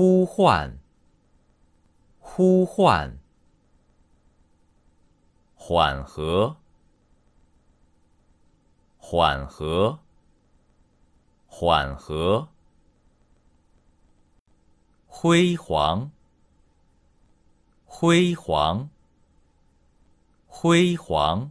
呼唤，呼唤，缓和，缓和，缓和，辉煌，辉煌，辉煌。